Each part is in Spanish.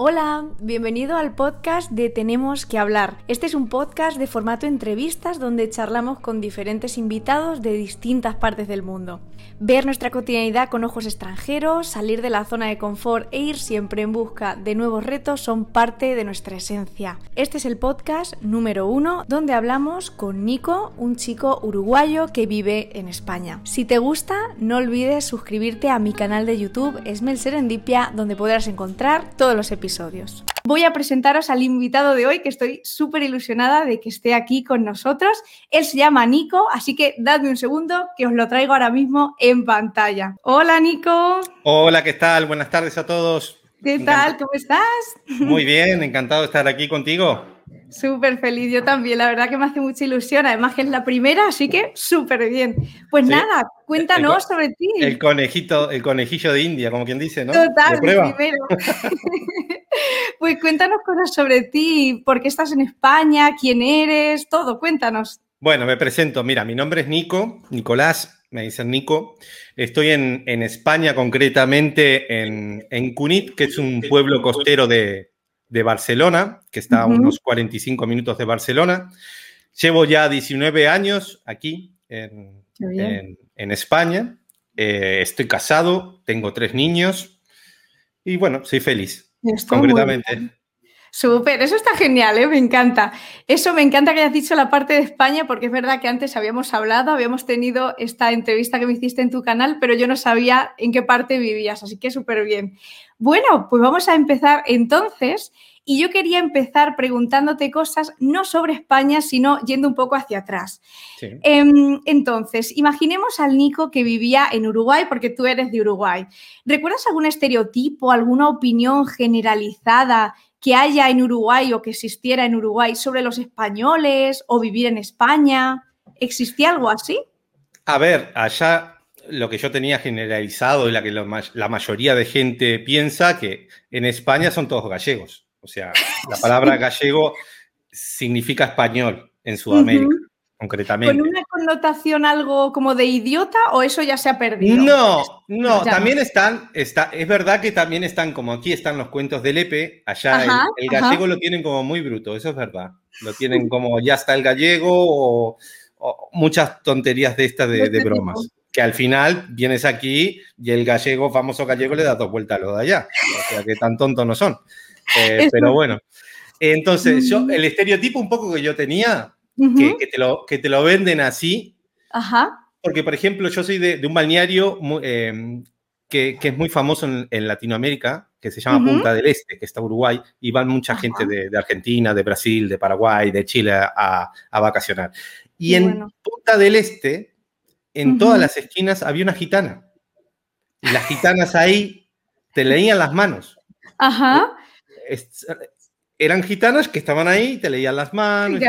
Hola, bienvenido al podcast de Tenemos que hablar. Este es un podcast de formato entrevistas donde charlamos con diferentes invitados de distintas partes del mundo. Ver nuestra cotidianidad con ojos extranjeros, salir de la zona de confort e ir siempre en busca de nuevos retos son parte de nuestra esencia. Este es el podcast número uno donde hablamos con Nico, un chico uruguayo que vive en España. Si te gusta, no olvides suscribirte a mi canal de YouTube Esmel Serendipia donde podrás encontrar todos los episodios Voy a presentaros al invitado de hoy, que estoy súper ilusionada de que esté aquí con nosotros. Él se llama Nico, así que dadme un segundo que os lo traigo ahora mismo en pantalla. Hola, Nico. Hola, ¿qué tal? Buenas tardes a todos. ¿Qué tal? ¿Cómo estás? Muy bien, encantado de estar aquí contigo. Súper feliz, yo también, la verdad que me hace mucha ilusión, además que es la primera, así que súper bien. Pues nada, cuéntanos sobre ti. El conejito, el conejillo de India, como quien dice, ¿no? Total, primero. pues cuéntanos cosas sobre ti, por qué estás en España, quién eres, todo, cuéntanos. Bueno, me presento, mira, mi nombre es Nico, Nicolás, me dicen Nico. Estoy en, España, concretamente en, en Cunit, que es un pueblo costero de, de Barcelona, que está a unos 45 minutos de Barcelona. Llevo ya 19 años aquí en, España. Eh, estoy casado, tengo tres niños y bueno, soy feliz, concretamente. Súper, eso está genial, ¿eh? me encanta. Eso me encanta que hayas dicho la parte de España, porque es verdad que antes habíamos hablado, habíamos tenido esta entrevista que me hiciste en tu canal, pero yo no sabía en qué parte vivías, así que súper bien. Bueno, pues vamos a empezar entonces. Y yo quería empezar preguntándote cosas no sobre España, sino yendo un poco hacia atrás. Em, entonces, imaginemos al Nico que vivía en Uruguay, porque tú eres de Uruguay. ¿Recuerdas algún estereotipo, alguna opinión generalizada que haya en Uruguay o que existiera en Uruguay sobre los españoles o vivir en España? ¿Existía algo así? A ver, allá lo que yo tenía generalizado y la que la mayoría de gente piensa que en España son todos gallegos. O sea, la palabra gallego significa español en Sudamérica, concretamente. ¿Con una connotación algo como de idiota o eso ya se ha perdido? No, no, también están, está, es verdad que también están, como aquí están los cuentos del Lepe, allá el, gallego lo tienen como muy bruto, eso es verdad. Lo tienen como ya está el gallego o, muchas tonterías de estas de, de bromas que al final vienes aquí y el gallego, famoso gallego, le da dos vueltas a lo de allá. O sea, que tan tontos no son. Eh, pero bueno. Entonces, yo, el estereotipo un poco que yo tenía, que, te lo, que te lo venden así. Ajá. Porque, por ejemplo, yo soy de, un balneario em, que, es muy famoso en, Latinoamérica, que se llama Punta del Este, que está Uruguay, y van mucha gente de, Argentina, de Brasil, de Paraguay, de Chile a, vacacionar. Y en Punta del Este en todas las esquinas había una gitana. Y las gitanas ahí te leían las manos. Ajá. Eran gitanas que estaban ahí, te leían las manos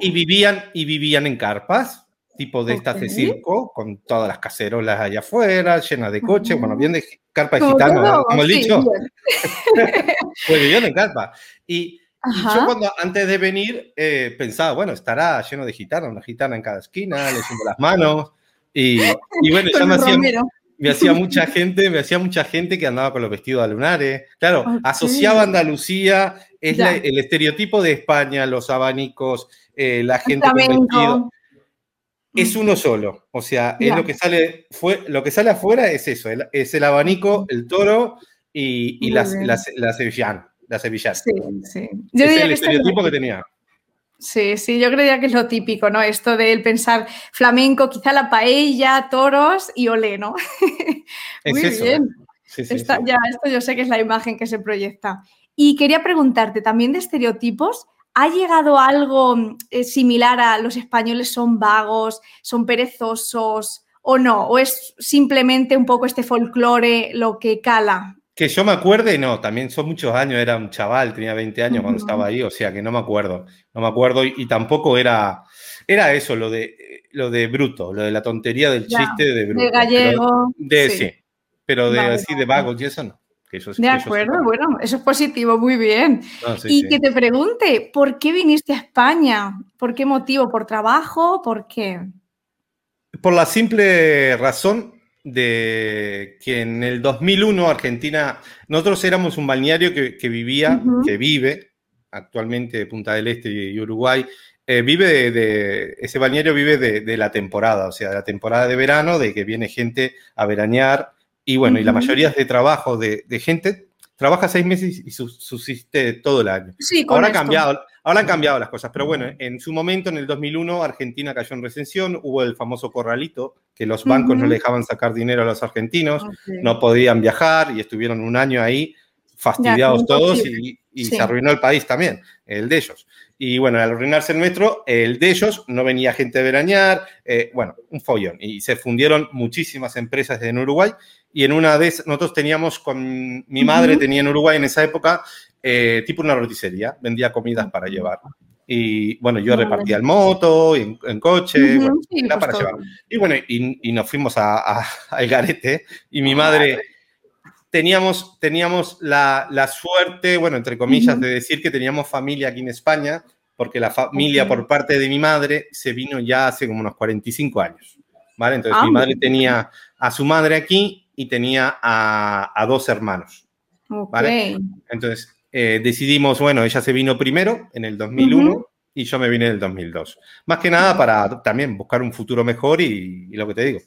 y, vivían, y vivían en carpas, tipo de estas de circo, con todas las cacerolas allá afuera, llenas de coches, bueno, bien de carpa de gitana, como he dicho. pues vivían en carpa. Y, yo cuando antes de venir eh, pensaba, bueno, estará lleno de gitanas, una gitana en cada esquina, leyendo las manos. Y, bueno, ya me hacía, me hacía, mucha gente, me hacía mucha gente que andaba con los vestidos de lunares. Claro, asociaba Andalucía, es el estereotipo de España, los abanicos, eh, la gente con vestido. Es uno solo, o sea, es lo que sale, fue, lo que sale afuera es eso, es el abanico, el toro y, y la, la, la, sevillana. La sevillana. Sí, sí. Yo es el estereotipo que tenía. Sí, sí, yo creía que es lo típico, ¿no? Esto de pensar flamenco, quizá la paella, toros y olé, ¿no? Muy bien. Ya, esto yo sé que es la imagen que se proyecta. Y quería preguntarte también de estereotipos. ¿Ha llegado algo eh, similar a los españoles son vagos, son perezosos o no? ¿O es simplemente un poco este folclore lo que cala que yo me acuerde, no, también son muchos años, era un chaval, tenía 20 años cuando estaba ahí, o sea que no me acuerdo, no me acuerdo y, tampoco era, era eso, lo de, lo de bruto, lo de la tontería del chiste de bruto. De gallego. de, sí. pero de así de vagos y eso no. de acuerdo, bueno, eso es positivo, muy bien. y que te pregunte, ¿por qué viniste a España? ¿Por qué motivo? ¿Por trabajo? ¿Por qué? Por la simple razón de que en el 2001 Argentina, nosotros éramos un balneario que, vivía, que vive actualmente Punta del Este y Uruguay, eh, vive de, ese balneario vive de, la temporada, o sea, de la temporada de verano, de que viene gente a veranear y bueno, y la mayoría de trabajo de, gente trabaja seis meses y subsiste todo el año. Sí, ahora, ha cambiado, ahora han cambiado las cosas, pero bueno, en su momento, en el 2001, Argentina cayó en recesión, hubo el famoso corralito, que los bancos no le dejaban sacar dinero a los argentinos, no podían viajar y estuvieron un año ahí fastidiados todos y, se arruinó el país también, el de ellos. Y bueno, al arruinarse el nuestro, el de ellos, no venía gente a veranear, eh, bueno, un follón. Y se fundieron muchísimas empresas en Uruguay. Y en una vez, nosotros teníamos con mi madre, tenía en Uruguay en esa época, eh, tipo una roticería, vendía comidas para llevar. Y bueno, yo repartía el moto, en, coche, bueno, pues para llevar. Y bueno, y, nos fuimos a, al garete. Y mi madre teníamos, teníamos la, suerte, bueno, entre comillas, de decir que teníamos familia aquí en España, porque la familia por parte de mi madre se vino ya hace como unos 45 años, ¿vale? Entonces mi ah, madre tenía a su madre aquí y tenía a, dos hermanos, ¿vale? Entonces eh, decidimos, bueno, ella se vino primero en el 2001 y yo me vine en el 2002. Más que nada para también buscar un futuro mejor y lo que te digo,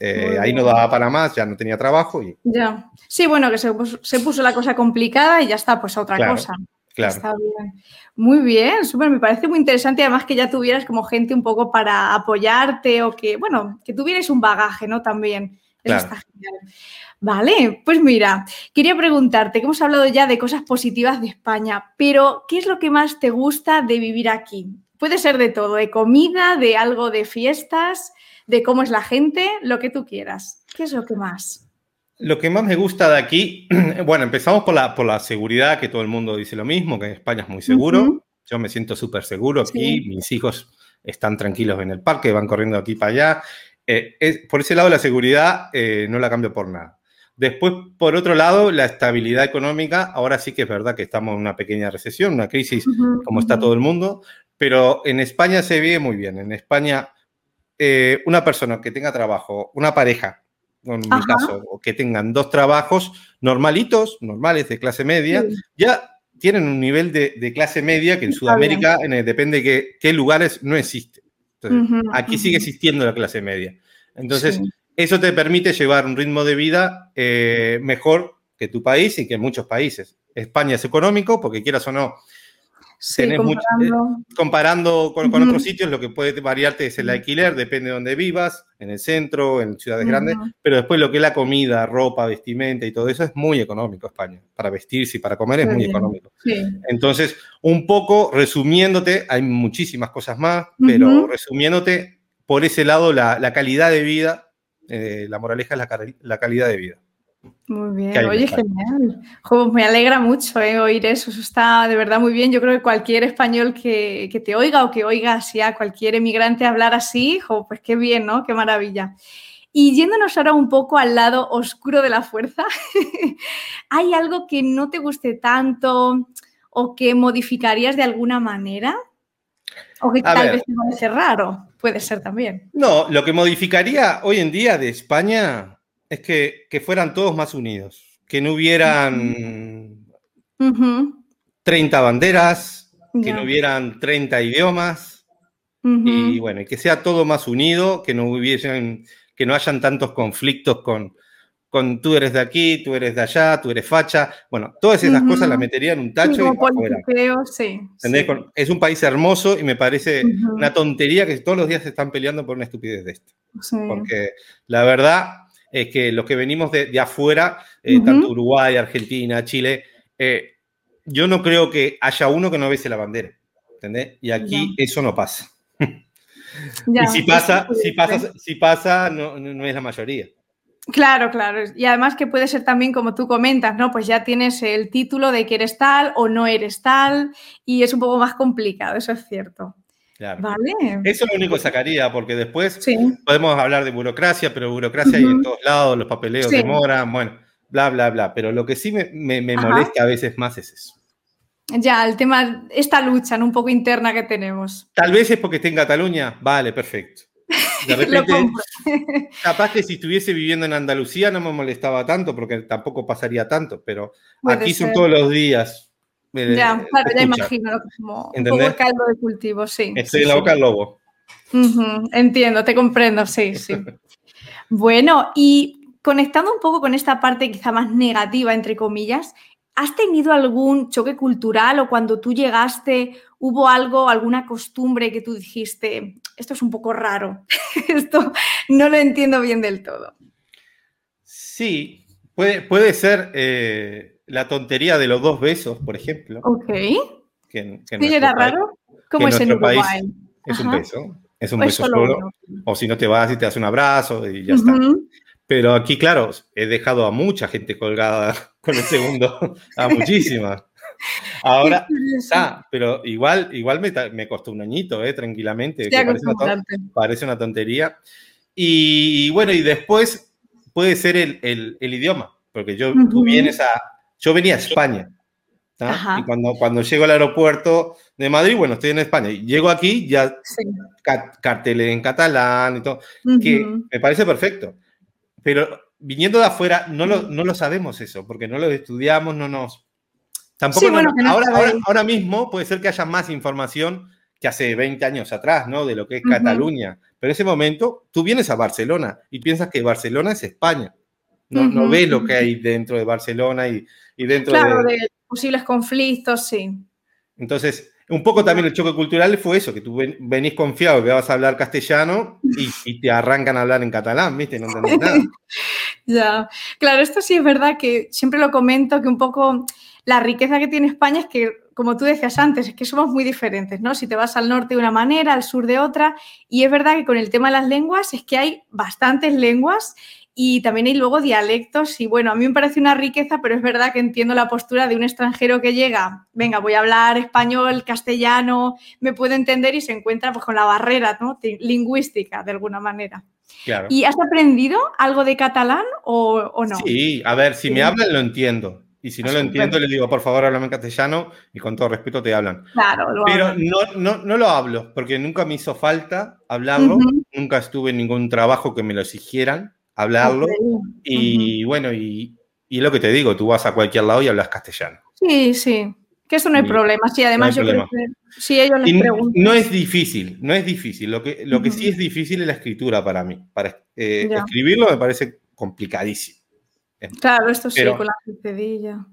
eh, ahí no daba para más, ya no tenía trabajo. Y... Ya. Sí, bueno, que se puso, la cosa complicada y ya está, pues a otra cosa. Claro. Está bien. Muy bien, súper, me parece muy interesante además que ya tuvieras como gente un poco para apoyarte o que, bueno, que tuvieras un bagaje, ¿no? También. Eso está genial. Vale, pues mira, quería preguntarte, que hemos hablado ya de cosas positivas de España, pero ¿qué es lo que más te gusta de vivir aquí? Puede ser de todo, de comida, de algo de fiestas, de cómo es la gente, lo que tú quieras. ¿Qué es lo que más? Lo que más me gusta de aquí, bueno, empezamos por la, por la seguridad, que todo el mundo dice lo mismo, que España es muy seguro. Yo me siento súper seguro aquí, mis hijos están tranquilos en el parque, van corriendo aquí para allá. Eh, por ese lado, la seguridad eh, no la cambio por nada. Después, por otro lado, la estabilidad económica. Ahora sí que es verdad que estamos en una pequeña recesión, una crisis, como está todo el mundo, pero en España se vive muy bien. En España eh, una persona que tenga trabajo, una pareja, en mi caso, o que tengan dos trabajos normalitos, normales, de clase media, ya tienen un nivel de, clase media que en Sudamérica, depende de qué, lugares, no existe. Aquí sigue existiendo la clase media. Entonces, eso te permite llevar un ritmo de vida eh, mejor que tu país y que muchos países. España es económico, porque quieras o no, comparando, eh, con, otros sitios, lo que puede variarte es el alquiler, depende de dónde vivas, en el centro, en ciudades grandes, pero después lo que es la comida, ropa, vestimenta y todo eso es muy económico España. Para vestirse y para comer es muy económico. Entonces, un poco resumiéndote, hay muchísimas cosas más, pero resumiéndote, por ese lado, la, calidad de vida, eh, la moraleja es la, la calidad de vida. Muy bien, oye, genial. me alegra mucho eh, oír eso, eso está de verdad muy bien. Yo creo que cualquier español que, te oiga o que oiga así a cualquier emigrante hablar así, pues qué bien, ¿no? Qué maravilla. Y yéndonos ahora un poco al lado oscuro de la fuerza, ¿hay algo que no te guste tanto o que modificarías de alguna manera? O que tal vez te parece raro, puede ser también. No, lo que modificaría hoy en día de España es que, fueran todos más unidos, que no hubieran 30 banderas, que no hubieran 30 idiomas, y bueno, que sea todo más unido, que no hubiesen, que no hayan tantos conflictos con, con tú eres de aquí, tú eres de allá, tú eres facha. Bueno, todas esas cosas las metería en un tacho sí, Es un país hermoso y me parece una tontería que todos los días se están peleando por una estupidez de esto. Porque la verdad, es que los que venimos de, afuera, eh, tanto Uruguay, Argentina, Chile, eh, yo no creo que haya uno que no bese la bandera, ¿entendés? Y aquí eso no pasa. y si pasa, si pasa, si pasa, no, no, es la mayoría. Claro, claro. Y además que puede ser también como tú comentas, ¿no? Pues ya tienes el título de que eres tal o no eres tal y es un poco más complicado, eso es cierto. Vale. Eso es lo único que sacaría, porque después podemos hablar de burocracia, pero burocracia hay en todos lados, los papeleos demoran, bueno, bla, bla, bla. Pero lo que sí me, molesta a veces más es eso. Ya, el tema, esta lucha un poco interna que tenemos. Tal vez es porque esté en Cataluña, vale, perfecto. De repente, capaz que si estuviese viviendo en Andalucía no me molestaba tanto porque tampoco pasaría tanto, pero aquí son todos los días. Eh, ya, claro, ya imagino, como un poco caldo de cultivo, sí. Estoy en la boca del lobo. entiendo, te comprendo, sí, sí. bueno, y conectando un poco con esta parte quizá más negativa, entre comillas, ¿has tenido algún choque cultural o cuando tú llegaste hubo algo, alguna costumbre que tú dijiste, esto es un poco raro, esto no lo entiendo bien del todo? Sí, puede, puede ser eh, la tontería de los dos besos, por ejemplo. Ok. Que, ¿Sí era raro? ¿Cómo es en Uruguay? Es un beso, es un beso solo. O si no te vas y te das un abrazo y ya está. Pero aquí, claro, he dejado a mucha gente colgada con el segundo, a muchísimas. Ahora, ah, pero igual, igual me, costó un añito, eh, tranquilamente. parece, una tontería. Y, bueno, y después puede ser el, idioma, porque yo, tú vienes a, yo venía a España. Y cuando, cuando llego al aeropuerto de Madrid, bueno, estoy en España. Y llego aquí, ya carteles en catalán y todo, que me parece perfecto. Pero viniendo de afuera, no lo, no lo sabemos eso, porque no lo estudiamos, no nos Tampoco ahora, ahora, mismo puede ser que haya más información que hace 20 años atrás, ¿no? De lo que es Cataluña. Pero en ese momento tú vienes a Barcelona y piensas que Barcelona es España. No, no ves lo que hay dentro de Barcelona y, y dentro claro, de... posibles conflictos, sí. Entonces, un poco también el choque cultural fue eso, que tú venís confiado que vas a hablar castellano y, y te arrancan a hablar en catalán, ¿viste? No entendés nada. ya, claro, esto sí es verdad que siempre lo comento, que un poco la riqueza que tiene España es que, como tú decías antes, es que somos muy diferentes, ¿no? Si te vas al norte de una manera, al sur de otra, y es verdad que con el tema de las lenguas es que hay bastantes lenguas y también hay luego dialectos y bueno, a mí me parece una riqueza, pero es verdad que entiendo la postura de un extranjero que llega, venga, voy a hablar español, castellano, me puedo entender y se encuentra pues con la barrera ¿no? lingüística de alguna manera. ¿Y has aprendido algo de catalán o, no? Sí, a ver, si me hablan lo entiendo. Y si no lo entiendo, le digo, por favor, háblame en castellano y con todo respeto te hablan. Claro, lo Pero no, no, no, lo hablo, porque nunca me hizo falta hablarlo, nunca estuve en ningún trabajo que me lo exigieran hablarlo. Y bueno, y, y, lo que te digo, tú vas a cualquier lado y hablas castellano. Sí, sí, que eso no hay problema. Sí, además yo creo que si ellos les preguntan. No es difícil, no es difícil. Lo que, lo que sí es difícil es la escritura para mí. Para eh, escribirlo me parece complicadísimo. Claro, esto sí, con la cedilla.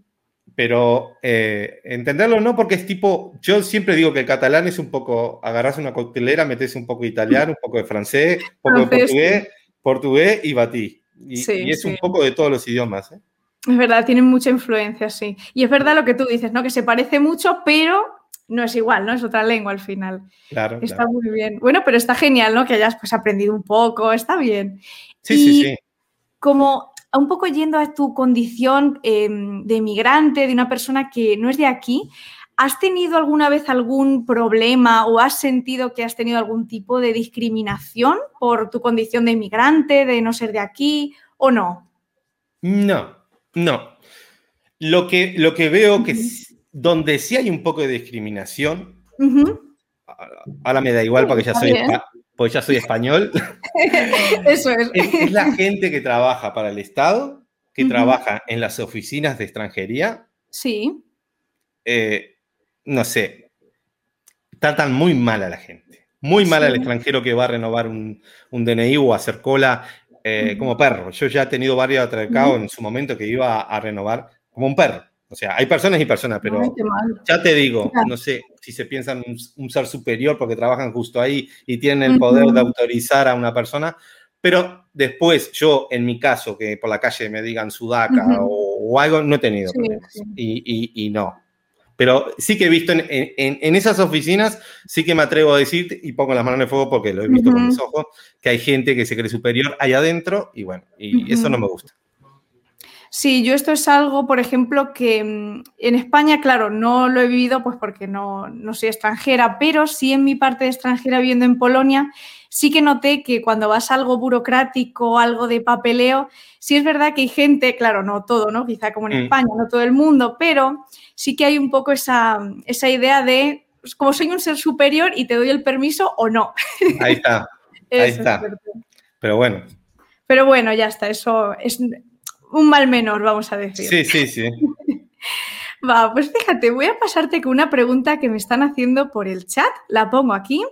Pero eh, entenderlo no, porque es tipo, yo siempre digo que el catalán es un poco, agarras una coctelera, metes un poco de italiano, un poco de francés, un poco de portugués, portugués y batí. Y, es un poco de todos los idiomas. ¿eh? Es verdad, tienen mucha influencia, sí. Y es verdad lo que tú dices, ¿no? Que se parece mucho, pero no es igual, ¿no? Es otra lengua al final. Claro. Está muy bien. Bueno, pero está genial, ¿no? Que hayas pues aprendido un poco, está bien. Sí, sí, sí. Como un poco yendo a tu condición em, de migrante, de una persona que no es de aquí, ¿has tenido alguna vez algún problema o has sentido que has tenido algún tipo de discriminación por tu condición de inmigrante, de no ser de aquí o no? No, no. Lo que, lo que veo que donde sí hay un poco de discriminación, ahora me da igual porque ya soy, pues ya soy español. Eso es. es. la gente que trabaja para el Estado, que trabaja en las oficinas de extranjería. Sí. Eh, no sé, tratan muy mal a la gente. Muy mal al extranjero que va a renovar un, DNI o a hacer cola eh, como perro. Yo ya he tenido varios atracados en su momento que iba a renovar como un perro. O sea, hay personas y personas, pero ya te digo, no sé si se piensan un, ser superior porque trabajan justo ahí y tienen el poder de autorizar a una persona, pero después yo, en mi caso, que por la calle me digan sudaca o, algo, no he tenido problemas. Y, no. Pero sí que he visto en, en, esas oficinas, sí que me atrevo a decir, y pongo las manos en el fuego porque lo he visto con mis ojos, que hay gente que se cree superior allá adentro y bueno, y eso no me gusta. Sí, yo esto es algo, por ejemplo, que mm, en España, claro, no lo he vivido pues porque no, no soy extranjera, pero sí en mi parte de extranjera viviendo en Polonia, sí que noté que cuando vas a algo burocrático, algo de papeleo, sí es verdad que hay gente, claro, no todo, ¿no? Quizá como en mm. España, no todo el mundo, pero sí que hay un poco esa, esa idea de, pues, como soy un ser superior y te doy el permiso o no. Ahí está. Ahí está. Pero bueno. Pero bueno, ya está. Eso es un mal menor, vamos a decir. Sí, sí, sí. Va, pues fíjate, voy a pasarte con una pregunta que me están haciendo por el chat. La pongo aquí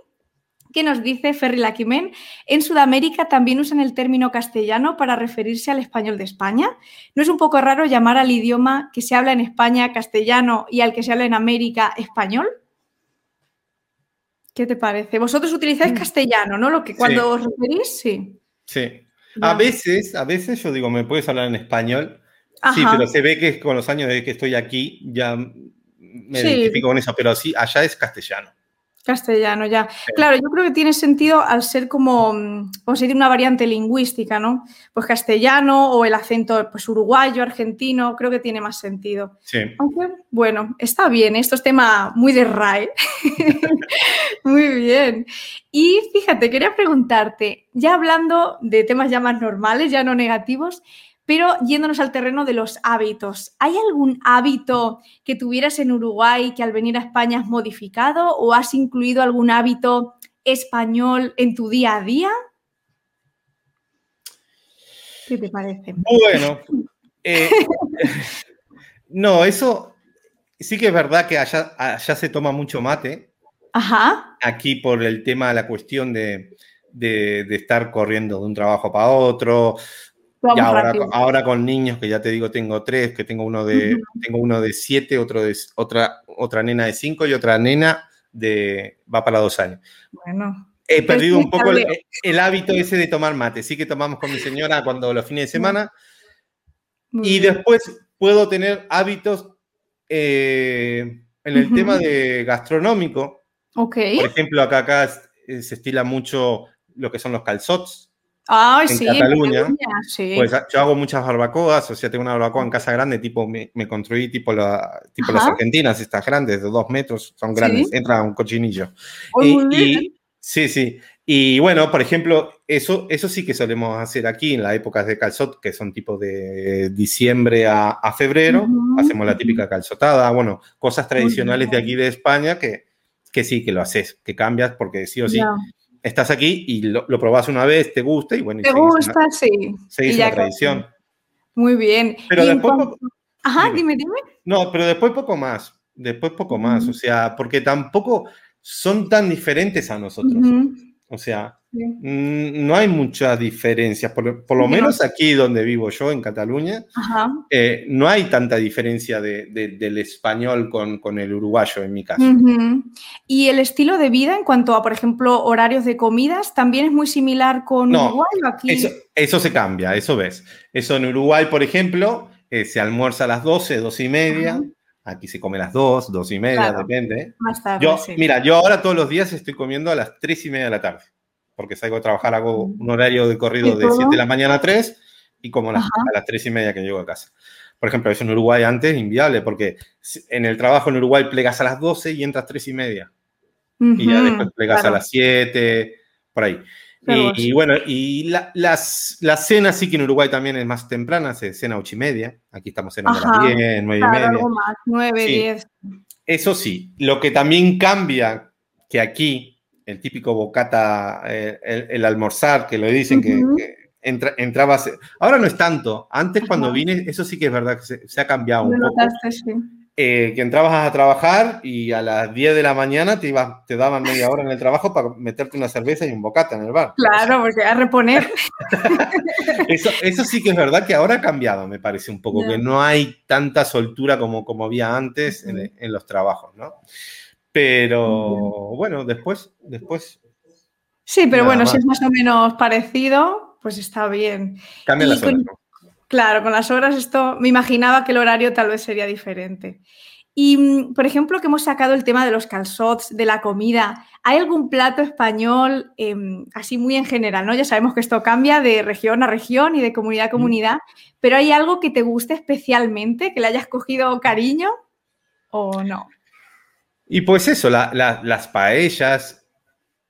que nos dice Ferri Laquimen, en Sudamérica también usan el término castellano para referirse al español de España. ¿No es un poco raro llamar al idioma que se habla en España castellano y al que se habla en América español? ¿Qué te parece? Vosotros utilizáis mm. castellano, ¿no? Lo que cuando os referís, sí. Sí. A veces, a veces yo digo, ¿me puedes hablar en español? Sí, pero se ve que con los años de que estoy aquí ya me identifico con eso, pero sí, allá es castellano. Castellano, ya. Claro, yo creo que tiene sentido al ser como, mm, a decir, una variante lingüística, ¿no? Pues castellano o el acento pues, uruguayo, argentino, creo que tiene más sentido. Sí. Aunque, bueno, está bien, esto es tema muy de RAE. muy bien. Y fíjate, quería preguntarte, ya hablando de temas ya más normales, ya no negativos, pero yéndonos al terreno de los hábitos, ¿hay algún hábito que tuvieras en Uruguay que al venir a España has modificado o has incluido algún hábito español en tu día a día? ¿Qué te parece? Bueno, eh, no, eso sí que es verdad que allá, se toma mucho mate. Ajá. Aquí por el tema de la cuestión de, de, estar corriendo de un trabajo para otro, y ahora, con niños, que ya te digo, tengo tres, que tengo uno de, tengo uno de siete, otro de, otra, otra nena de cinco y otra nena de, va para dos años. Bueno. He perdido un poco el, hábito ese de tomar mate. Sí que tomamos con mi señora cuando los fines de semana. y después puedo tener hábitos eh, en el tema de gastronómico. Ok. Por ejemplo, acá, acá se estila mucho lo que son los calzots. Ay, en sí, Cataluña, Pues yo hago muchas barbacoas, o sea, tengo una barbacoa en casa grande, tipo, me, construí tipo, la, tipo las argentinas, estas grandes, de dos metros, son grandes, entra un cochinillo. y, sí, sí. Y bueno, por ejemplo, eso, eso sí que solemos hacer aquí en las épocas de calzot, que son tipo de diciembre a, febrero, hacemos la típica calzotada, bueno, cosas tradicionales de aquí de España que, que sí, que lo haces, que cambias porque sí o sí estás aquí y lo, probas una vez, te gusta y bueno. Te gusta, sí. Seguís la tradición. Muy bien. Pero después. Ajá, dime. dime, No, pero después poco más. Después poco más. O sea, porque tampoco son tan diferentes a nosotros. O sea, no hay mucha diferencia. Por, lo menos aquí donde vivo yo, en Cataluña, eh, no hay tanta diferencia del español con, el uruguayo, en mi caso. ¿Y el estilo de vida en cuanto a, por ejemplo, horarios de comidas, también es muy similar con Uruguay o aquí? Eso, se cambia, eso ves. Eso en Uruguay, por ejemplo, eh, se almuerza a las 12, 12 y media. Aquí se come a las 2, 2 y media, depende. Más tarde, yo, Mira, yo ahora todos los días estoy comiendo a las 3 y media de la tarde, porque salgo a trabajar, hago un horario de corrido de 7 de la mañana a 3 y como a las, a las 3 y media que llego a casa. Por ejemplo, eso en Uruguay antes es inviable, porque en el trabajo en Uruguay plegas a las 12 y entras a 3 y media. y ya después plegas a las 7, por ahí y, bueno, y la, las, la cena sí que en Uruguay también es más temprana, se cena a ocho y media. Aquí estamos cenando a las 10, 9 y media. Algo más, 9, 10. Eso sí, lo que también cambia, que aquí el típico bocata, eh, el, almorzar, que lo dicen que, entra, entraba. Ahora no es tanto. Antes, cuando vine, eso sí que es verdad que se, ha cambiado un poco. sí. Eh, que entrabas a trabajar y a las 10 de la mañana te, iba, te daban media hora en el trabajo para meterte una cerveza y un bocata en el bar. Claro, porque a reponer. eso, eso, sí que es verdad que ahora ha cambiado, me parece un poco, que no hay tanta soltura como, como había antes en, en, los trabajos, ¿no? Pero bueno, después, después. Sí, pero bueno, si es más o menos parecido, pues está bien. Cambia las horas. Claro, con las horas esto me imaginaba que el horario tal vez sería diferente. Y, mm, por ejemplo, que hemos sacado el tema de los calzots, de la comida. ¿Hay algún plato español, em, así muy en general, ¿no? Ya sabemos que esto cambia de región a región y de comunidad a comunidad, pero ¿hay algo que te guste especialmente, que le hayas cogido cariño o no? Y pues eso, las paellas,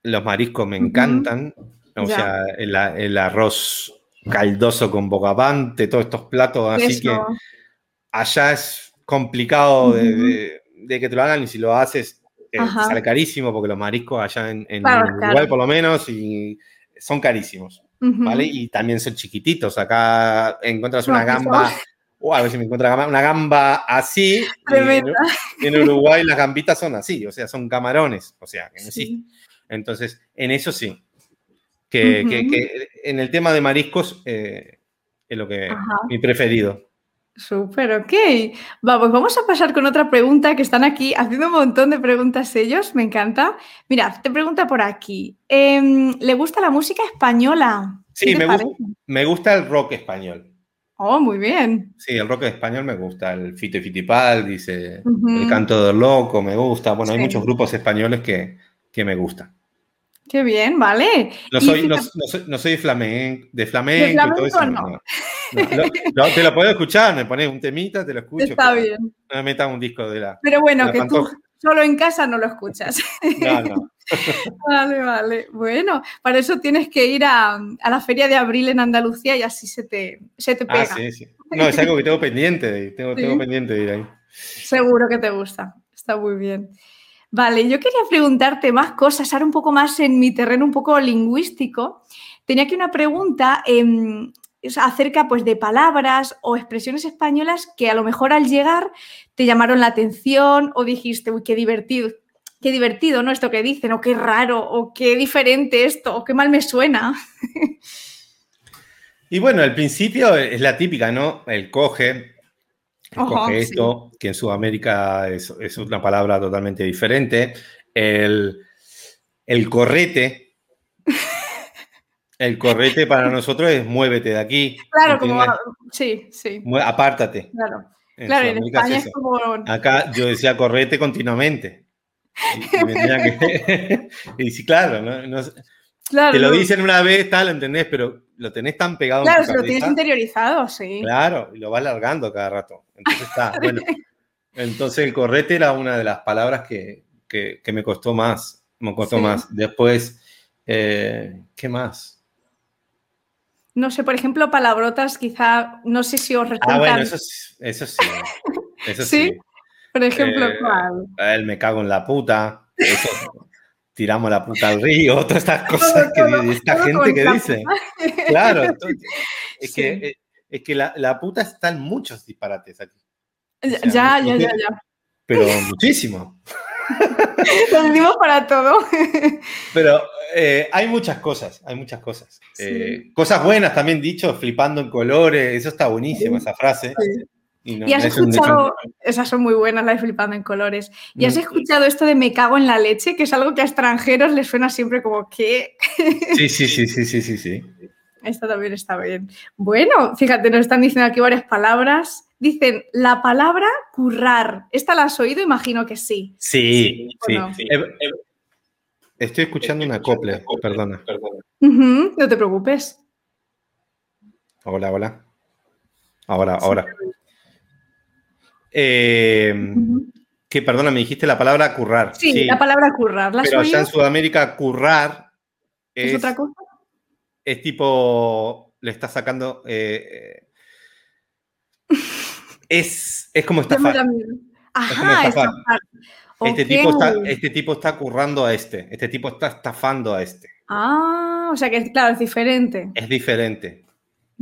los mariscos me encantan. O sea, el, arroz caldoso con bogavante, todos estos platos, así que allá es complicado de, que te lo hagan y si lo haces eh, sale carísimo porque los mariscos allá en, Uruguay por lo menos y son carísimos, ¿vale? Y también son chiquititos. Acá encuentras una gamba, o a ver si me encuentro una gamba así. En, Uruguay las gambitas son así, o sea, son camarones, o sea, que no sí. Entonces, en eso sí. Que, que, en el tema de mariscos eh, es lo que mi preferido. Súper, ok. Vamos, vamos a pasar con otra pregunta que están aquí haciendo un montón de preguntas ellos, me encanta. Mira, te pregunta por aquí. Em, ¿Le gusta la música española? Sí, me gusta, me gusta, el rock español. Oh, muy bien. Sí, el rock español me gusta. El Fito y Fitipal, dice, el Canto del Loco, me gusta. Bueno, hay muchos grupos españoles que, que me gustan. Qué bien, vale. No soy, no, soy, no soy de flamenco, de flamenco, y todo eso. No. te lo puedo escuchar, me pones un temita, te lo escucho. Está bien. No me metas un disco de la. Pero bueno, que tú solo en casa no lo escuchas. No, no. Vale, vale. Bueno, para eso tienes que ir a, a, la feria de abril en Andalucía y así se te, se te ah, pega. Ah, sí, sí. No, es algo que tengo pendiente de ir. Tengo, tengo pendiente de ir ahí. Seguro que te gusta. Está muy bien. Vale, yo quería preguntarte más cosas, ahora un poco más en mi terreno un poco lingüístico. Tenía aquí una pregunta eh, acerca pues, de palabras o expresiones españolas que a lo mejor al llegar te llamaron la atención o dijiste, uy, qué divertido, qué divertido, ¿no? Esto que dicen, o qué raro, o qué diferente esto, o qué mal me suena. Y bueno, al principio es la típica, ¿no? El coge, esto, que en Sudamérica es, una palabra totalmente diferente. El, el correte. El correte para nosotros es muévete de aquí. Claro, como. Sí, sí. apártate. Claro. claro, en España es, como... Acá yo decía correte continuamente. Y, sí, claro, ¿no? te lo dicen una vez, tal, ¿entendés? Pero lo tenés tan pegado. Claro, en lo tienes interiorizado, sí. Claro, y lo vas largando cada rato. Entonces está, bueno. Entonces el correte era una de las palabras que, me costó más. Me costó más. Después, eh, ¿qué más? No sé, por ejemplo, palabrotas, quizá, no sé si os resultan. Ah, bueno, eso, eso sí. Eso sí. Por ejemplo, eh, ¿cuál? El me cago en la puta. tiramos la puta al río, todas estas cosas que esta gente que dice. Claro, es, que, eh, es que la, la, puta está en muchos disparates aquí. ya, ya, ya, ya. Pero muchísimo. Lo decimos para todo. Pero eh, hay muchas cosas, hay muchas cosas. Eh, cosas buenas también dicho, flipando en colores, eso está buenísimo, esa frase. Y, has escuchado, esas son muy buenas, las de flipando en colores. ¿Y has mm. escuchado esto de me cago en la leche? Que es algo que a extranjeros les suena siempre como que... Sí, sí, sí, sí, sí, sí, sí. Esto también está bien. Bueno, fíjate, nos están diciendo aquí varias palabras. Dicen la palabra currar. ¿Esta la has oído? Imagino que sí. Sí, sí. Estoy escuchando una copla, perdona. no te preocupes. Hola, hola. Ahora, ahora. Eh, que, perdona, me dijiste la palabra currar. Sí, la palabra currar. Pero allá en Sudamérica, currar es, otra cosa. Es tipo, le está sacando. Eh, es, es como estafar. Ajá, es Este, tipo está, este tipo está currando a este. Este tipo está estafando a este. Ah, o sea que, claro, es diferente. Es diferente.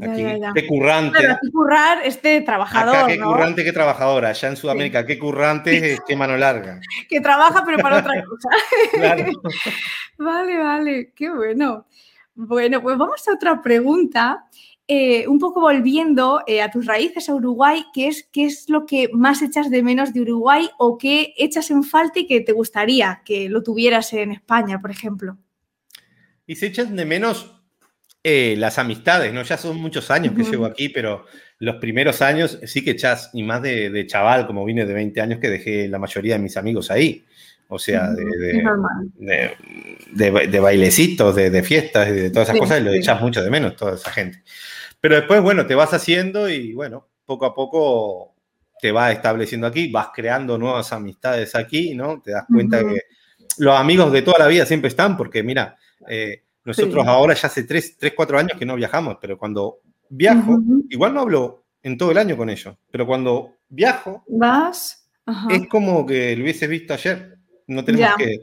Aquí, qué currante. aquí currar este trabajador. Acá, qué currante, qué trabajadora. Allá en Sudamérica, qué currante, qué mano larga. que trabaja, pero para otra cosa. claro. Vale, vale, qué bueno. Bueno, pues vamos a otra pregunta. Eh, un poco volviendo eh, a tus raíces a Uruguay, ¿qué es, ¿qué es lo que más echas de menos de Uruguay o qué echas en falta y que te gustaría que lo tuvieras en España, por ejemplo? Y se echan de menos eh, las amistades, ¿no? Ya son muchos años que llevo aquí, pero los primeros años sí que echas, y más de, chaval, como vine de 20 años, que dejé la mayoría de mis amigos ahí. O sea, de, de, bailecitos, de, fiestas, de todas esas cosas, y lo echas mucho de menos, toda esa gente. Pero después, bueno, te vas haciendo y, bueno, poco a poco te vas estableciendo aquí, vas creando nuevas amistades aquí, ¿no? Te das cuenta que los amigos de toda la vida siempre están, porque mira, eh, nosotros ahora ya hace 3, 3, 4 años que no viajamos, pero cuando viajo, igual no hablo en todo el año con ellos, pero cuando viajo, vas, es como que lo hubiese visto ayer. No tenemos que,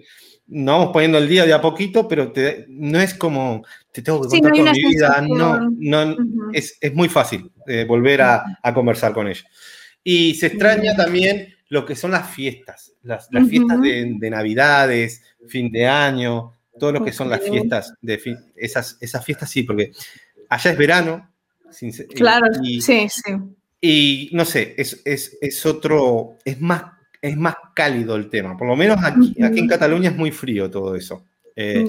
nos vamos poniendo el día de a poquito, pero no es como te tengo que contar toda mi vida, no, no es, es, muy fácil eh, volver a, a, conversar con ellos. Y se extraña también lo que son las fiestas, las, las fiestas de, de, Navidades, fin de año, todo lo que son las fiestas, de esas, esas fiestas sí, porque allá es verano. Claro, sí, sí. Y no sé, es, es, es otro, es más es más cálido el tema. Por lo menos aquí, aquí en Cataluña es muy frío todo eso. Eh,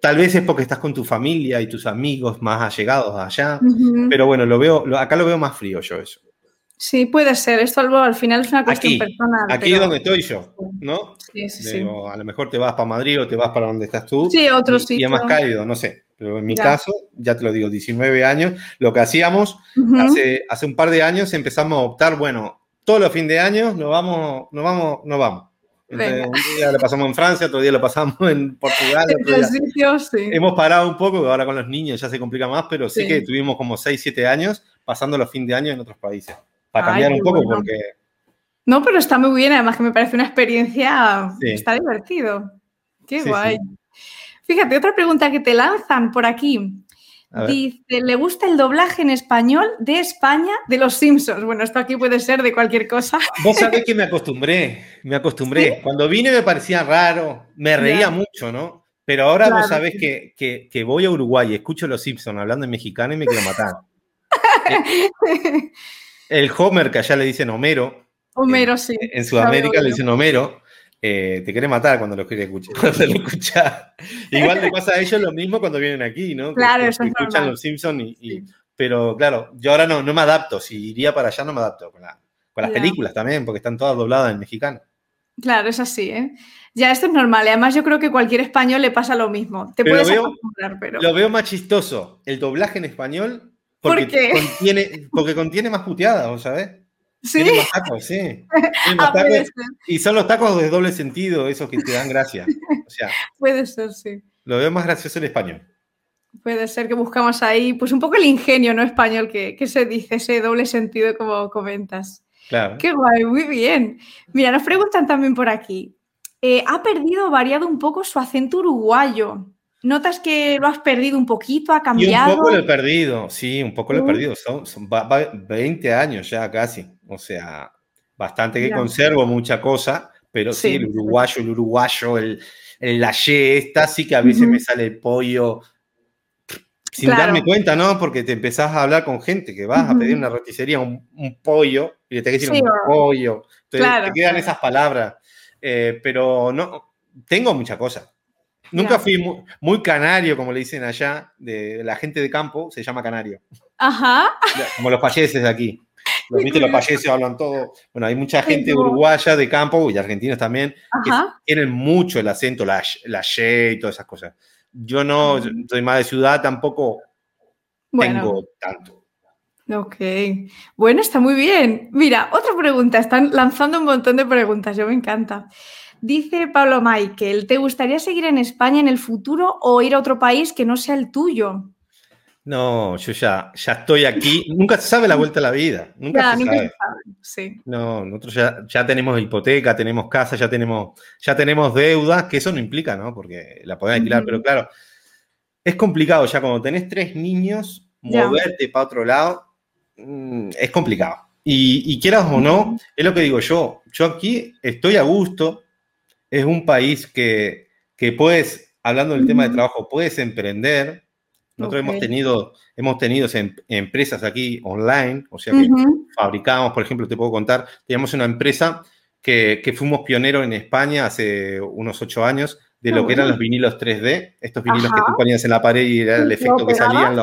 tal vez es porque estás con tu familia y tus amigos más allegados allá, pero bueno, lo veo, acá lo veo más frío yo eso. Sí, puede ser. Esto al final es una cuestión personal. Aquí es donde estoy yo, ¿no? Sí, sí, sí. A lo mejor te vas para Madrid o te vas para donde estás tú. Sí, otro sitio. Y es más cálido, no sé. Pero en mi caso, ya te lo digo, 19 años, lo que hacíamos hace, hace un par de años empezamos a optar, bueno, todos los fines de año nos vamos, nos vamos, nos vamos. un día lo pasamos en Francia, otro día lo pasamos en Portugal. Hemos parado un poco, ahora con los niños ya se complica más, pero sí, que tuvimos como 6, 7 años pasando los fines de año en otros países. Para cambiar un poco porque... No, pero está muy bien, además que me parece una experiencia, está divertido. Qué guay. Fíjate, otra pregunta que te lanzan por aquí. Dice, ¿le gusta el doblaje en español de España de los Simpsons? Bueno, esto aquí puede ser de cualquier cosa. Vos sabés que me acostumbré, me acostumbré. Cuando vine me parecía raro, me reía mucho, ¿no? Pero ahora vos sabés que, que, voy a Uruguay y escucho los Simpsons hablando en mexicano y me quiero matar. el Homer, que allá le dicen Homero. Homero, sí. En Sudamérica le dicen Homero. Eh, te quiere matar cuando lo quiere escuchar. Igual le pasa a ellos lo mismo cuando vienen aquí, ¿no? Claro, eso escuchan los Simpsons y, Pero claro, yo ahora no, no me adapto. Si iría para allá, no me adapto. Con, las películas también, porque están todas dobladas en mexicano. Claro, es así, ¿eh? Ya, esto es normal. Además, yo creo que cualquier español le pasa lo mismo. Te puedes veo, pero... Lo veo más chistoso, el doblaje en español, porque, ¿Por qué? Contiene, porque contiene más puteadas, ¿sabes? ¿Sí? más tacos, sí. Ah, y son los tacos de doble sentido, esos que te dan gracia. puede ser, sí. Lo veo más gracioso en español. Puede ser que buscamos ahí, pues un poco el ingenio no español que, se dice, ese doble sentido como comentas. Claro. Qué guay, muy bien. Mira, nos preguntan también por aquí. Eh, ha perdido, variado un poco su acento uruguayo. ¿Notas que lo has perdido un poquito? ¿Ha cambiado? un poco lo he perdido, sí, un poco lo he perdido. Son, son 20 años ya casi. O sea, bastante que conservo mucha cosa, pero sí, el uruguayo, el uruguayo, el, el laye, esta sí que a veces me sale el pollo sin darme cuenta, ¿no? Porque te empezás a hablar con gente que vas a pedir una roticería, un, pollo, y le tenés que decir un pollo. Entonces te quedan esas palabras. Eh, pero no, tengo mucha cosa. Nunca fui muy, canario, como le dicen allá, de la gente de campo, se llama canario. Ajá. Como los payeses de aquí. Los, ¿viste? los payeses hablan todo. Bueno, hay mucha gente uruguaya de campo y argentinos también que tienen mucho el acento, la, la y todas esas cosas. Yo no, soy más de ciudad, tampoco tengo tanto. Ok, bueno, está muy bien. Mira, otra pregunta, están lanzando un montón de preguntas, yo me encanta. Dice Pablo Michael, ¿te gustaría seguir en España en el futuro o ir a otro país que no sea el tuyo? No, yo ya, ya estoy aquí. Nunca se sabe la vuelta a la vida. Nunca se sabe. Sí. No, nosotros ya, tenemos hipoteca, tenemos casa, ya tenemos, ya tenemos deudas, que eso no implica, ¿no? Porque la podemos alquilar, pero claro, es complicado ya cuando tenés tres niños, moverte para otro lado mm, es complicado. Y, quieras o no, es lo que digo yo. Yo aquí estoy a gusto, es un país que, puedes, hablando del tema de trabajo, puedes emprender. Nosotros hemos tenido, hemos tenido em, empresas aquí online, o sea que fabricamos, por ejemplo, te puedo contar, teníamos una empresa que, fuimos pioneros en España hace unos ocho años de lo que eran los vinilos 3D, estos vinilos que tú ponías en la pared y era el efecto que salían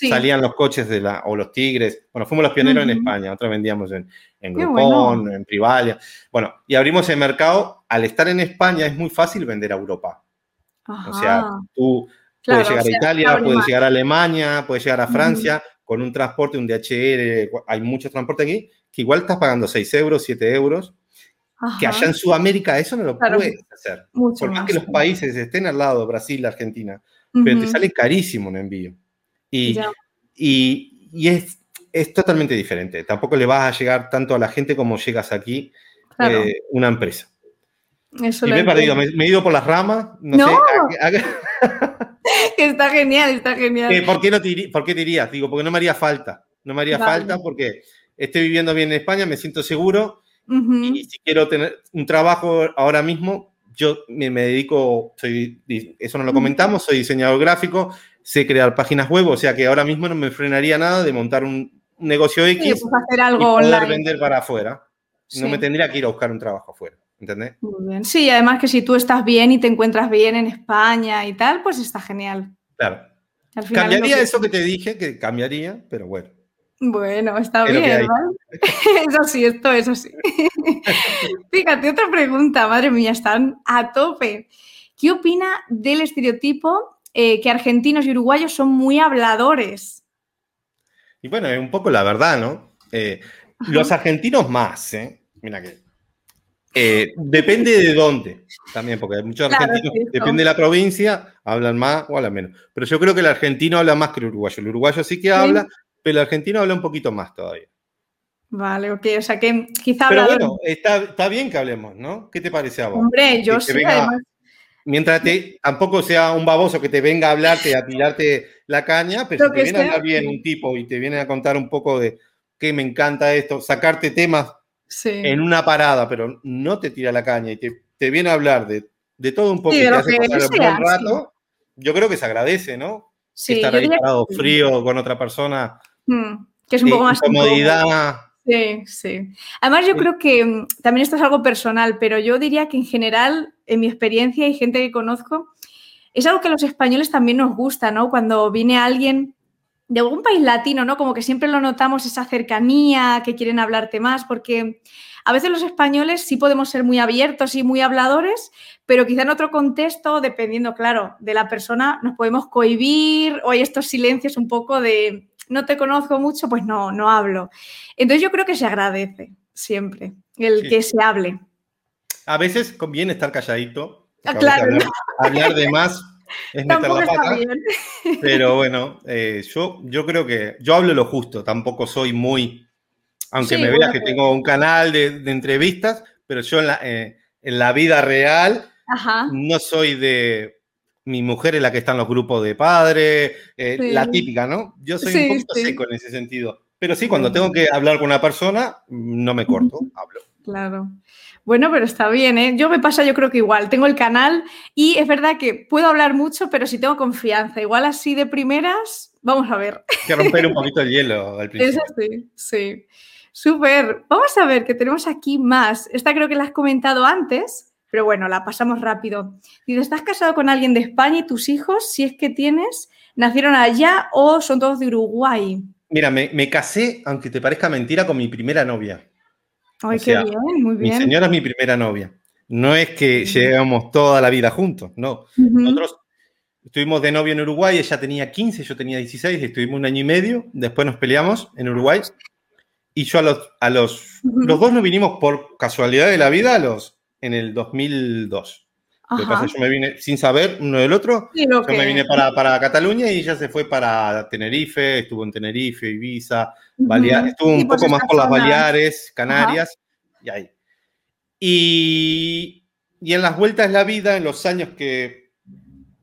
los, salían los coches de la, o los tigres. Bueno, fuimos los pioneros en España, nosotros vendíamos en, en Groupon, en Privalia. Bueno, y abrimos el mercado. Al estar en España es muy fácil vender a Europa. O sea, tú puedes llegar a Italia, puedes llegar a Alemania, puedes llegar a Francia con un transporte, un DHL, hay mucho transporte aquí, que igual estás pagando 6 euros, 7 euros. Que allá en Sudamérica eso no lo puedes hacer. Por más, que los países estén al lado, Brasil, Argentina, pero te sale carísimo un envío. Y, y, y es, es totalmente diferente. Tampoco le vas a llegar tanto a la gente como llegas aquí eh, una empresa. Eso y me he perdido, me, he ido por las ramas. No, sé. está genial, está genial. Eh, ¿por, qué no te, ¿Por qué? Digo, porque no me haría falta. No me haría falta porque estoy viviendo bien en España, me siento seguro. Y si quiero tener un trabajo ahora mismo, yo me, dedico, soy, eso no lo comentamos, soy diseñador gráfico, sé crear páginas web, o sea que ahora mismo no me frenaría nada de montar un, negocio X pues hacer algo y poder vender para afuera. No me tendría que ir a buscar un trabajo afuera. ¿Entendés? Muy bien. Sí, además que si tú estás bien y te encuentras bien en España y tal, pues está genial. Claro. Cambiaría eso que te dije, que cambiaría, pero bueno. Bueno, está bien, Eso sí, esto, eso sí. Fíjate, otra pregunta, madre mía, están a tope. ¿Qué opina del estereotipo eh, que argentinos y uruguayos son muy habladores? Y bueno, es un poco la verdad, ¿no? Eh, los argentinos más, ¿eh? Mira que. Eh, depende de dónde también, porque muchos argentinos, depende de la provincia, hablan más o hablan menos. Pero yo creo que el argentino habla más que el uruguayo. El uruguayo sí que habla, pero el argentino habla un poquito más todavía. Vale, ok, o sea que quizá Pero bueno, está, bien que hablemos, ¿no? ¿Qué te parece a vos? Hombre, yo sí, además... Mientras te, tampoco sea un baboso que te venga a hablarte, a tirarte la caña, pero si te viene a hablar bien un tipo y te viene a contar un poco de que me encanta esto, sacarte temas en una parada, pero no te tira la caña y te, viene a hablar de, todo un poco y te hace pasar un rato, yo creo que se agradece, ¿no? Estar ahí parado frío con otra persona. Hmm, que es un poco más. Comodidad. Sí, sí. Además, yo creo que mm, también esto es algo personal, pero yo diría que en general, en mi experiencia y gente que conozco, es algo que a los españoles también nos gusta, ¿no? Cuando viene alguien de algún país latino, ¿no? Como que siempre lo notamos esa cercanía, que quieren hablarte más, porque a veces los españoles sí podemos ser muy abiertos y muy habladores, pero quizá en otro contexto, dependiendo, claro, de la persona, nos podemos cohibir o hay estos silencios un poco de no te conozco mucho, pues no, no hablo. Entonces yo creo que se agradece siempre el que se hable. A veces conviene estar calladito. Claro. hablar de más es meter la pata. Pero bueno, eh, yo, yo creo que yo hablo lo justo, tampoco soy muy, aunque me veas que tengo un canal de, entrevistas, pero yo en la, eh, en la vida real no soy de... Mi mujer es la que está en los grupos de padres, eh, la típica, ¿no? Yo soy un poquito seco en ese sentido. Pero sí, cuando tengo que hablar con una persona, no me corto, hablo. Claro. Bueno, pero está bien, ¿eh? Yo me pasa, yo creo que igual. Tengo el canal y es verdad que puedo hablar mucho, pero si tengo confianza. Igual así de primeras, vamos a ver. Hay que romper un poquito el hielo al principio. Eso sí, sí. Súper. Vamos a ver que tenemos aquí más. Esta creo que la has comentado antes, pero bueno, la pasamos rápido. Dice, ¿estás casado con alguien de España y tus hijos, si es que tienes, nacieron allá o son todos de Uruguay? Mira, me, me casé, aunque te parezca mentira, con mi primera novia. Ay, qué bien, muy bien. Mi señora es mi primera novia. No es que llegamos toda la vida juntos, no. Nosotros estuvimos de novio en Uruguay, ella tenía 15, yo tenía 16, estuvimos un año y medio, después nos peleamos en Uruguay. Y yo a los, a los, los dos nos vinimos por casualidad de la vida a los, en el 2002. Lo que pasa yo me vine sin saber uno del otro. yo me vine para, para, Cataluña y ella se fue para Tenerife, estuvo en Tenerife, Ibiza, estuvo un pues poco más por las Baleares, Canarias y ahí. Y, y, en las vueltas de la vida, en los años que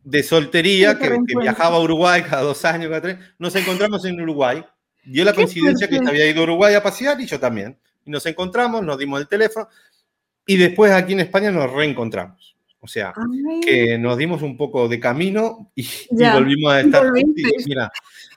de soltería, que, viajaba a Uruguay cada dos años, cada tres, nos encontramos en Uruguay. Dio la coincidencia que había ido a Uruguay a pasear y yo también. Y nos encontramos, nos dimos el teléfono y después aquí en España nos reencontramos. O sea, que nos dimos un poco de camino y, volvimos a estar juntos. mira,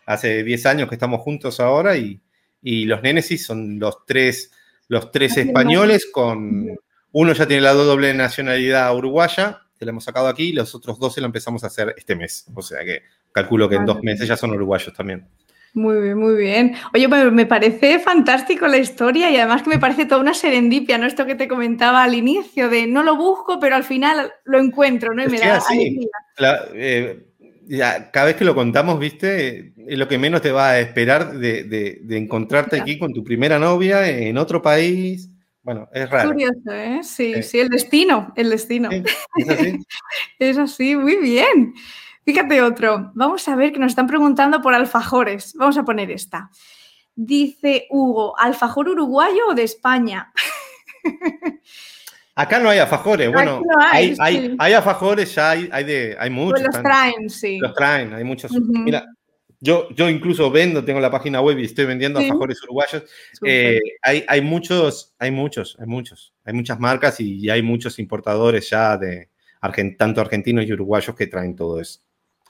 hace 10 años que estamos juntos ahora y, los Nénesis son los tres, los tres españoles con... Uno ya tiene la doble nacionalidad uruguaya, que la hemos sacado aquí, y los otros dos se lo empezamos a hacer este mes. O sea que calculo que en dos meses ya son uruguayos también. Muy bien, muy bien. Oye, me parece fantástico la historia y además que me parece toda una serendipia, ¿no? Esto que te comentaba al inicio, de no lo busco, pero al final lo encuentro, ¿no? Y me da eh, cada vez que lo contamos, viste, es lo que menos te va a esperar de, encontrarte aquí con tu primera novia en otro país. Bueno, es raro. Curioso, ¿eh? Sí, sí, el destino, el destino. es así. es así, muy bien. Fíjate otro. Vamos a ver que nos están preguntando por alfajores. Vamos a poner esta. Dice Hugo, ¿alfajor uruguayo o de España? Acá no hay alfajores, bueno, hay, hay, hay, alfajores, ya hay, hay, de, hay muchos. Pues los traen, sí. Los traen, hay muchos. Mira, yo, yo incluso vendo, tengo la página web y estoy vendiendo alfajores uruguayos. Eh, hay, hay muchos, hay muchos, hay muchos. Hay muchas marcas y, hay muchos importadores ya de tanto argentinos y uruguayos que traen todo eso.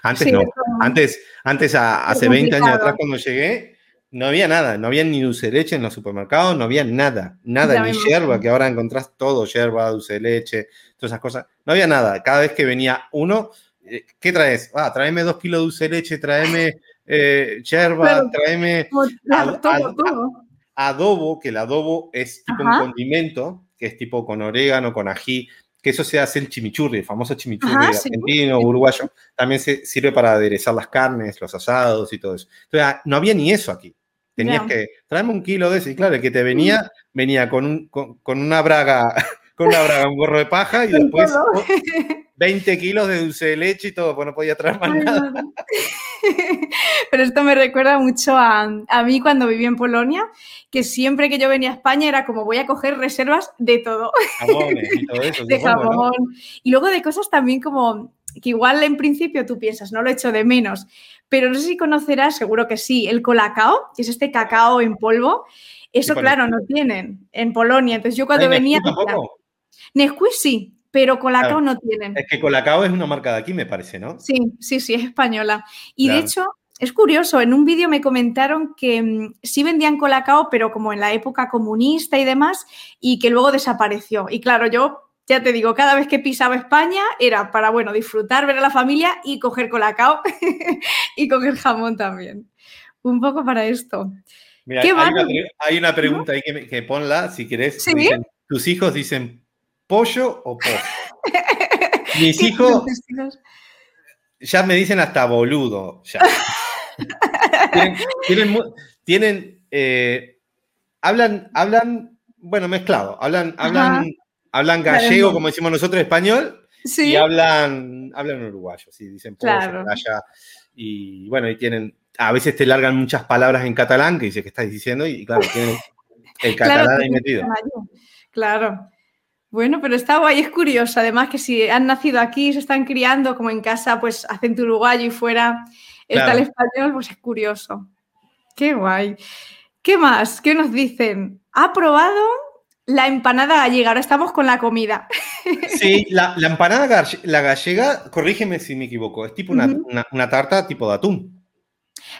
Antes no. Antes, antes hace 20 años atrás cuando llegué, no había nada, no había ni dulce de leche en los supermercados, no había nada, nada, ni yerba, que ahora encontrás todo, yerba, dulce de leche, todas esas cosas. No había nada. Cada vez que venía uno, eh, ¿qué traes? Ah, tráeme dos kilos de dulce de leche, tráeme eh, yerba, tráeme adobo, que el adobo es tipo un condimento, que es tipo con orégano, con ají, que eso se hace el chimichurri, el famoso chimichurri argentino, uruguayo, también se sirve para aderezar las carnes, los asados y todo eso. Entonces, ah, no había ni eso aquí. Tenías que traerme un kilo de eso. Y claro, el que te venía, venía con, un, con, una braga, con una braga, un gorro de paja y después 20 kilos de dulce de leche y todo, pues no podía traer más nada. Pero esto me recuerda mucho a, a, mí cuando viví en Polonia, que siempre que yo venía a España era como voy a coger reservas de todo. y todo eso. De jamón. Y luego de cosas también como que igual en principio tú piensas, no lo echo de menos, pero no sé si conocerás, seguro que sí, el colacao, que es este cacao en polvo. Eso, claro, no tienen en Polonia. Entonces yo cuando venía... tampoco? Nesquik sí, pero Colacao no tienen. Es que Colacao es una marca de aquí, me parece, ¿no? Sí, sí, sí, es española. Y de hecho, es curioso, en un vídeo me comentaron que mm, sí vendían Colacao, pero como en la época comunista y demás, y que luego desapareció. Y claro, yo ya te digo, cada vez que pisaba España era para, bueno, disfrutar, ver a la familia y coger colacao y coger jamón también. Un poco para esto. Mira, hay, una, pregunta ahí que, ponla, si querés. ¿Tus hijos dicen pollo o pollo? Mis hijos ya me dicen hasta boludo. tienen, eh, hablan, hablan, bueno, mezclado, hablan, hablan Hablan gallego, como decimos nosotros, español, y hablan, hablan uruguayo, sí, dicen claro. y bueno, y tienen, a veces te largan muchas palabras en catalán que dice que estás diciendo, y claro, tienen el catalán ahí metido. Claro. Bueno, pero está guay, es curioso. Además que si han nacido aquí, se están criando como en casa, pues acento uruguayo y fuera el español, pues es curioso. Qué guay. ¿Qué más? ¿Qué nos dicen? ¿Ha probado la empanada gallega, ahora estamos con la comida. Sí, la, empanada la gallega, corrígeme si me equivoco, es tipo una, tarta tipo de atún.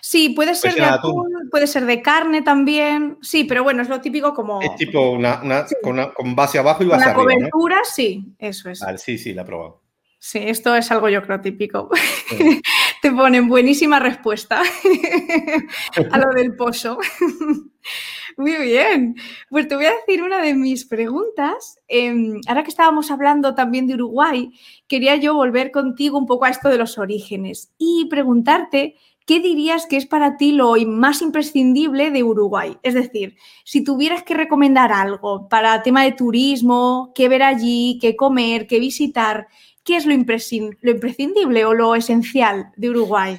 Sí, puede ser de atún, puede ser de carne también. Sí, pero bueno, es lo típico como. Es tipo una, con, base abajo y base arriba. La cobertura, sí, eso es. sí, sí, la he probado. Sí, esto es algo yo creo típico. Te ponen buenísima respuesta a lo del pozo. Muy bien. Pues te voy a decir una de mis preguntas. Em, ahora que estábamos hablando también de Uruguay, quería yo volver contigo un poco a esto de los orígenes y preguntarte ¿qué dirías que es para ti lo más imprescindible de Uruguay? Es decir, si tuvieras que recomendar algo para tema de turismo, qué ver allí, qué comer, qué visitar, ¿qué es lo, imprescindible o lo esencial de Uruguay?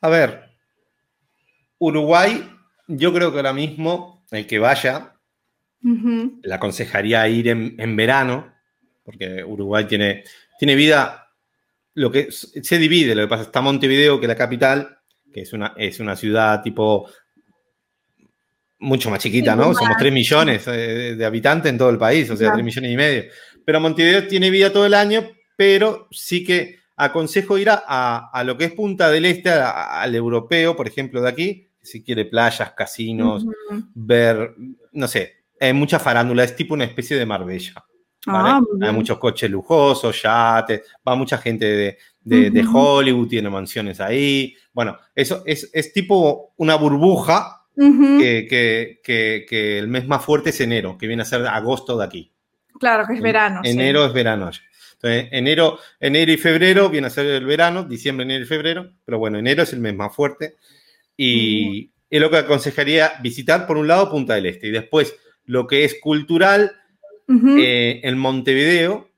A ver, Uruguay, yo creo que ahora mismo el que vaya, le aconsejaría ir en, verano, porque Uruguay tiene, tiene vida, lo que se divide, lo que pasa está Montevideo, que es la capital, que es una, es una ciudad tipo mucho más chiquita, ¿no? Somos 3 millones eh, de, habitantes en todo el país, o sea, 3 millones y medio. Pero Montevideo tiene vida todo el año, pero sí que aconsejo ir a, lo que es Punta del Este, al europeo, por ejemplo, de aquí, si quiere playas, casinos, ver, no sé, hay mucha farándula, es tipo una especie de Marbella. Ah, hay muchos coches lujosos, yates, va mucha gente de, Hollywood, tiene mansiones ahí. Bueno, eso es, es tipo una burbuja que, que, el mes más fuerte es enero, que viene a ser agosto de aquí. Claro, que es verano. Enero es verano. Entonces, enero, enero y febrero viene a ser el verano, diciembre, enero y febrero, pero bueno, enero es el mes más fuerte. Y es lo que aconsejaría visitar, por un lado, Punta del Este, y después lo que es cultural, eh, en Montevideo,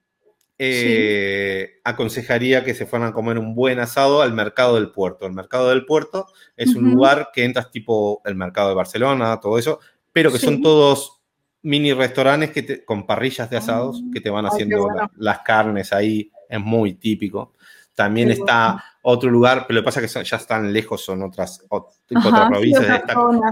eh, aconsejaría que se fueran a comer un buen asado al mercado del puerto. El mercado del puerto es un lugar que entras tipo el mercado de Barcelona, todo eso, pero que son todos mini restaurantes que con parrillas de asados ah. que te van haciendo las carnes ahí, es muy típico. También está otro lugar, pero lo que pasa es que ya están lejos, son otras, otras provincias.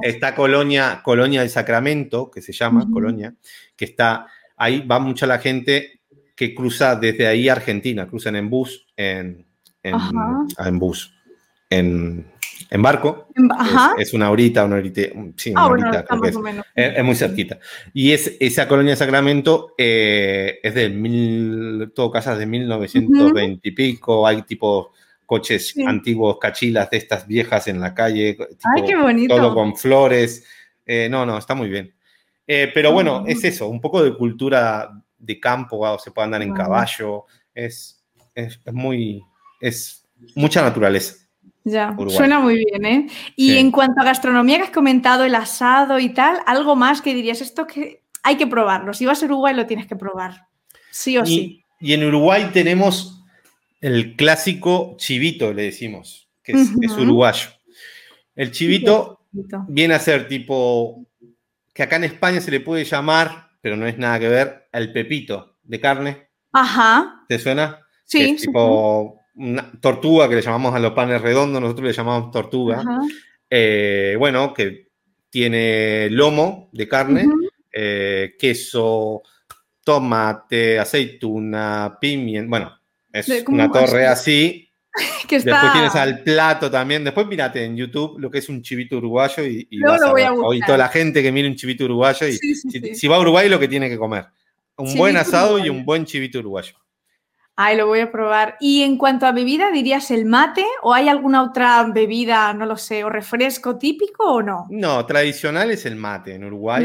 está, Colonia, Colonia del Sacramento, que se llama Colonia, que está, ahí va mucha la gente que cruza desde ahí a Argentina, cruzan en bus, en, en bus, en en barco. Es, una horita, una horita, sí, una ah, horita, es, muy cerquita. Y es, esa colonia de Sacramento eh, es de mil, todo casas de 1920 y pico, hay tipo coches antiguos, cachilas de estas viejas en la calle. Ay, qué bonito. Todo con flores. Eh, no, no, está muy bien. Eh, pero bueno, es eso, un poco de cultura de campo, se puede andar en caballo, es, es, es muy, es mucha naturaleza. Ya, suena muy bien, ¿eh? Y en cuanto a gastronomía que has comentado, el asado y tal, algo más que dirías, esto que hay que probarlo. Si vas a Uruguay lo tienes que probar, sí o sí. Y en Uruguay tenemos el clásico chivito, le decimos, que es, uruguayo. El chivito viene a ser tipo, que acá en España se le puede llamar, pero no es nada que ver, el pepito de carne. Ajá. ¿Te suena? Sí. tipo una tortuga que le llamamos a los panes redondos, nosotros le llamamos tortuga. Eh, bueno, que tiene lomo de carne, eh, queso, tomate, aceituna, pimienta. Bueno, es una torre así. que Después tienes al plato también. Después mírate en YouTube lo que es un chivito uruguayo y, y vas a toda la gente que mire un chivito uruguayo. Y si, va a Uruguay, lo que tiene que comer. Un buen asado y un buen chivito uruguayo. Ay, lo voy a probar. Y en cuanto a bebida, ¿dirías el mate o hay alguna otra bebida, no lo sé, o refresco típico o no? No, tradicional es el mate en Uruguay.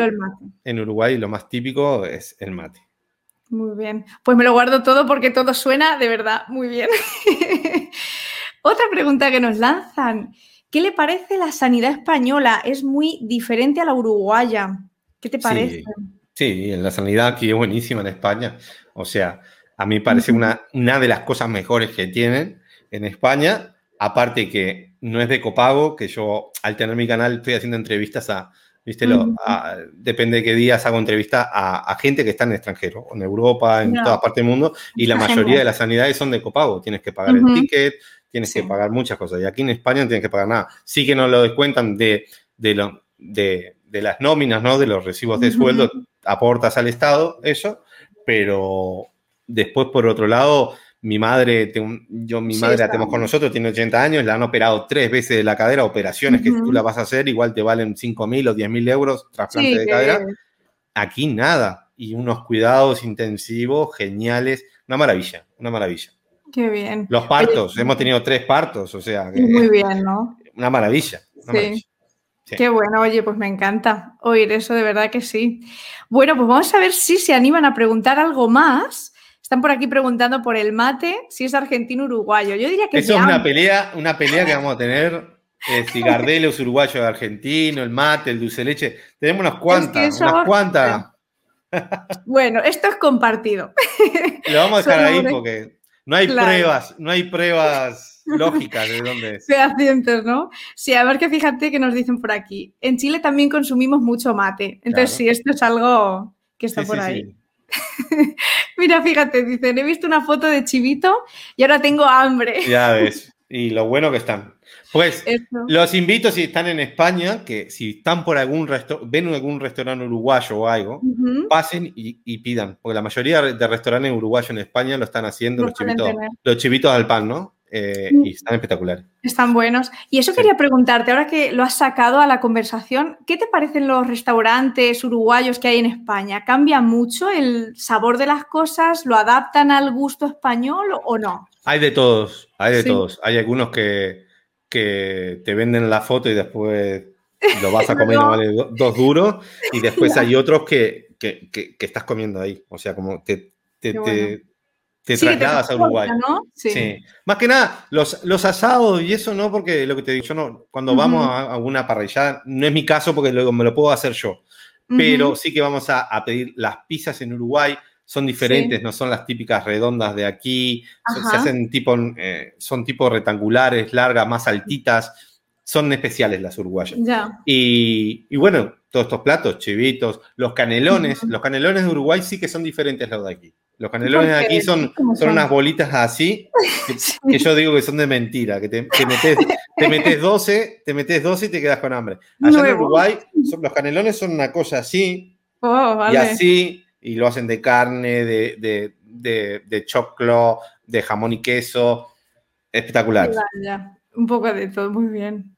En Uruguay lo más típico es el mate. Muy bien. Pues me lo guardo todo porque todo suena de verdad muy bien. otra pregunta que nos lanzan. ¿Qué le parece la sanidad española? Es muy diferente a la uruguaya. ¿Qué te parece? Sí, sí la sanidad aquí es buenísima en España. O sea, a mí parece una, una de las cosas mejores que tienen en España. Aparte que no es de copago, que yo al tener mi canal estoy haciendo entrevistas a, ¿viste? Lo, depende de qué días hago entrevistas a, gente que está en el extranjero, en Europa, en todas partes del mundo, y la mayoría de las sanidades son de copago. Tienes que pagar el ticket, tienes que pagar muchas cosas. Y aquí en España no tienes que pagar nada. Sí que no lo descuentan de, de, lo, de, de las nóminas, ¿no? De los recibos de sueldo, aportas al Estado, eso, pero Después, por otro lado, mi madre, yo mi madre la tenemos con nosotros, tiene 80 años, la han operado tres veces de la cadera, operaciones que tú la vas a hacer, igual te valen 5 mil o 10 mil euros, trasplante de cadera. Aquí nada. Y unos cuidados intensivos geniales. Una maravilla, una maravilla. Qué bien. Los partos, hemos tenido tres partos, o sea. muy bien, ¿no? Una maravilla. sí. Qué bueno, oye, pues me encanta oír eso, de verdad que sí. Bueno, pues vamos a ver si se animan a preguntar algo más están por aquí preguntando por el mate, si es argentino-uruguayo. Yo diría que Eso es una pelea, una pelea que vamos a tener. Eh, si Gardel es uruguayo argentino, el mate, el dulce leche. Tenemos unas cuantas, unas cuantas. Bueno, esto es compartido. Lo vamos a dejar ahí porque no hay pruebas, no hay pruebas lógicas de dónde es. Fehacientes, ¿no? Sí, a ver que fíjate que nos dicen por aquí. En Chile también consumimos mucho mate. Entonces, sí, esto es algo que está por ahí. Mira, fíjate, dicen, he visto una foto de Chivito y ahora tengo hambre. Ya ves, y lo bueno que están. Pues los invito si están en España, que si están por algún restaurante, ven algún restaurante uruguayo o algo, pasen y, pidan, porque la mayoría de restaurantes uruguayos en España lo están haciendo los chivitos, los chivitos al pan, ¿no? Eh, mm. y están espectaculares. Están buenos. Y eso quería preguntarte, ahora que lo has sacado a la conversación, ¿qué te parecen los restaurantes uruguayos que hay en España? ¿Cambia mucho el sabor de las cosas? ¿Lo adaptan al gusto español o no? Hay de todos, hay de todos. Hay algunos que, que te venden la foto y después lo vas a comer no. vale dos duros y después hay otros que, que, que, estás comiendo ahí. O sea, como te, te, te trasladas a Uruguay. Sí. Más que nada, los, los asados y eso no, porque lo que te digo, yo no, cuando vamos a, una parrillada, no es mi caso porque luego me lo puedo hacer yo, pero sí que vamos a, pedir las pizzas en Uruguay, son diferentes, no son las típicas redondas de aquí, se hacen tipo, eh, son tipo rectangulares, largas, más altitas, son especiales las uruguayas. Y, y, bueno, todos estos platos, chivitos, los canelones, los canelones de Uruguay sí que son diferentes a los de aquí. Los canelones de aquí son, son unas bolitas así, que, yo digo que son de mentira, que te, metes, te metes 12, te metes 12 y te quedas con hambre. Allá en Uruguay, los canelones son una cosa así, oh, y así, y lo hacen de carne, de, de, de, de choclo, de jamón y queso. Espectacular. Un poco de todo, muy bien.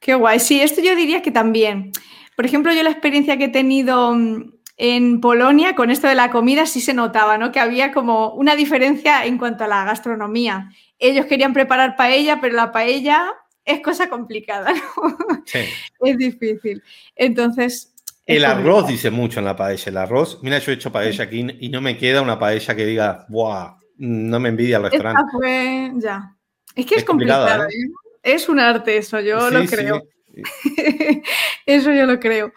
Qué guay. Sí, esto yo diría que también. Por ejemplo, yo la experiencia que he tenido mm, en Polonia con esto de la comida sí se notaba, ¿no? Que había como una diferencia en cuanto a la gastronomía. Ellos querían preparar paella, pero la paella es cosa complicada, ¿no? Sí. Es difícil. Entonces. El arroz dice mucho en la paella. El arroz, mira, yo he hecho paella aquí y no me queda una paella que diga, ¡buah! No me envidia el restaurante. fue, ya. Es que es, complicado. ¿eh? ¿eh? Es un arte eso, yo lo creo. Eso yo lo creo.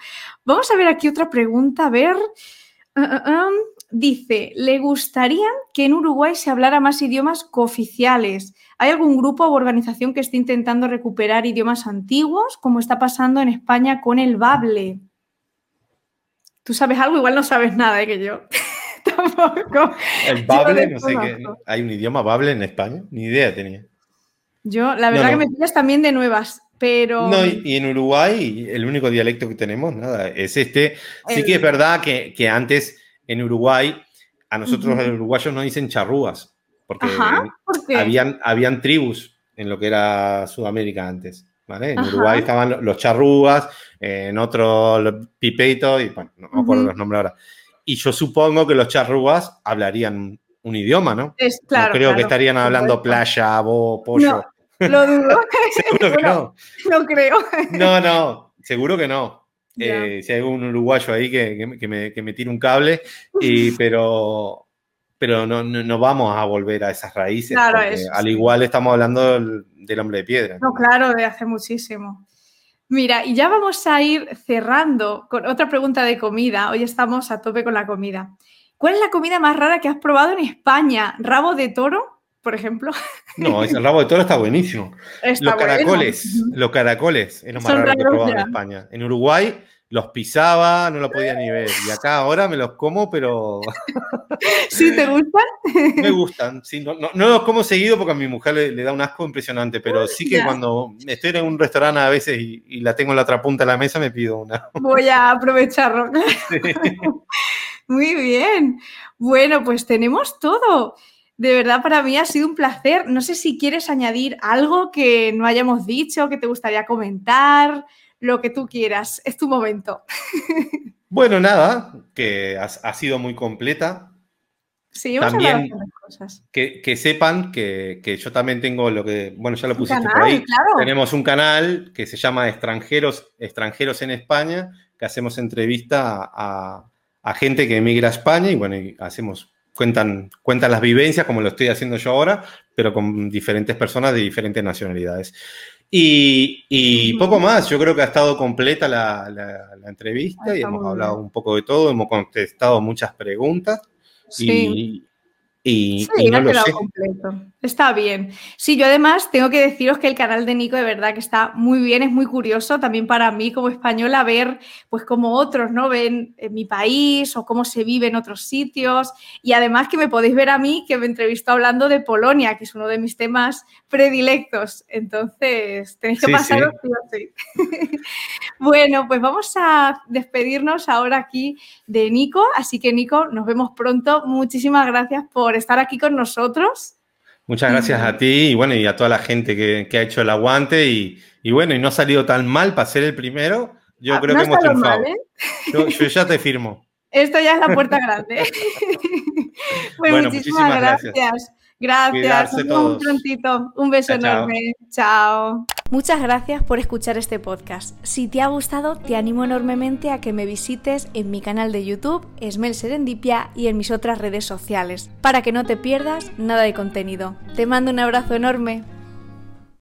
Vamos a ver aquí otra pregunta. A ver. Ah, ah, ah. dice, ¿le gustaría que en Uruguay se hablara más idiomas cooficiales? ¿Hay algún grupo o organización que esté intentando recuperar idiomas antiguos, como está pasando en España con el Bable? ¿Tú sabes algo? Igual no sabes nada ¿eh? que yo. Tampoco. El Bable, no sé qué. ¿Hay un idioma Bable en España? Ni idea tenía. Yo, la verdad que me pillas también de nuevas. Pero... No, y, en Uruguay el único dialecto que tenemos, nada, es este. Sí que es verdad que, que antes en Uruguay, a nosotros los uruguayos nos dicen charrúas, porque habían, habían tribus en lo que era Sudamérica antes. ¿vale? En Uruguay estaban los charrúas, en otro los pipeito, y bueno, no me acuerdo los nombres ahora. Y yo supongo que los charrúas hablarían un idioma, ¿no? Es, claro, creo que estarían hablando playa, bo, pollo. Lo dudo. seguro que no. No creo. no, no, seguro que no. Eh, si hay un uruguayo ahí que, que, me, que, me, tire un cable, y, pero, pero no, no, vamos a volver a esas raíces. Claro, al igual estamos hablando del, hombre de piedra. No, claro, de hace muchísimo. Mira, y ya vamos a ir cerrando con otra pregunta de comida. Hoy estamos a tope con la comida. ¿Cuál es la comida más rara que has probado en España? ¿Rabo de toro? Por ejemplo. No, el rabo de toro está buenísimo. los caracoles, los caracoles es lo más raro que he probado en España. En Uruguay los pisaba, no lo podía ni ver. Y acá ahora me los como, pero. ¿Sí te gustan? me gustan, sí. No, los como seguido porque a mi mujer le, da un asco impresionante, pero sí que cuando estoy en un restaurante a veces y, la tengo en la otra punta de la mesa, me pido una. Voy a aprovecharlo. Muy bien. Bueno, pues tenemos todo. De verdad, para mí ha sido un placer. No sé si quieres añadir algo que no hayamos dicho, que te gustaría comentar, lo que tú quieras. Es tu momento. Bueno, nada, que ha, sido muy completa. Sí, hemos también cosas. Que, que, sepan que, que, yo también tengo lo que, bueno, ya lo pusiste por ahí. Tenemos un canal que se llama Extranjeros, Extranjeros en España, que hacemos entrevista a, a gente que emigra a España y bueno, y hacemos cuentan, cuentan las vivencias, como lo estoy haciendo yo ahora, pero con diferentes personas de diferentes nacionalidades. Y, poco más, yo creo que ha estado completa la, entrevista y hemos hablado un poco de todo, hemos contestado muchas preguntas. Y, y, no lo sé. completo. Está bien. Sí, yo además tengo que deciros que el canal de Nico de verdad que está muy bien, es muy curioso también para mí como española ver pues como otros, ¿no? Ven en mi país o cómo se vive en otros sitios y además que me podéis ver a mí que me entrevisto hablando de Polonia, que es uno de mis temas predilectos. Entonces, tenéis que pasaros sí, bueno, pues vamos a despedirnos ahora aquí de Nico, así que Nico, nos vemos pronto. Muchísimas gracias por estar aquí con nosotros. Muchas gracias a ti y bueno, y a toda la gente que, ha hecho el aguante y, bueno, y no ha salido tan mal para ser el primero. Yo ah, creo que hemos triunfado. ¿eh? yo, ya te firmo. Esto ya es la puerta grande. bueno, muchísimas, gracias. Gracias. Un prontito. Un beso enorme. chao. Muchas gracias por escuchar este podcast. Si te ha gustado, te animo enormemente a que me visites en mi canal de YouTube, Esmel Serendipia, y en mis otras redes sociales, para que no te pierdas nada de contenido. Te mando un abrazo enorme.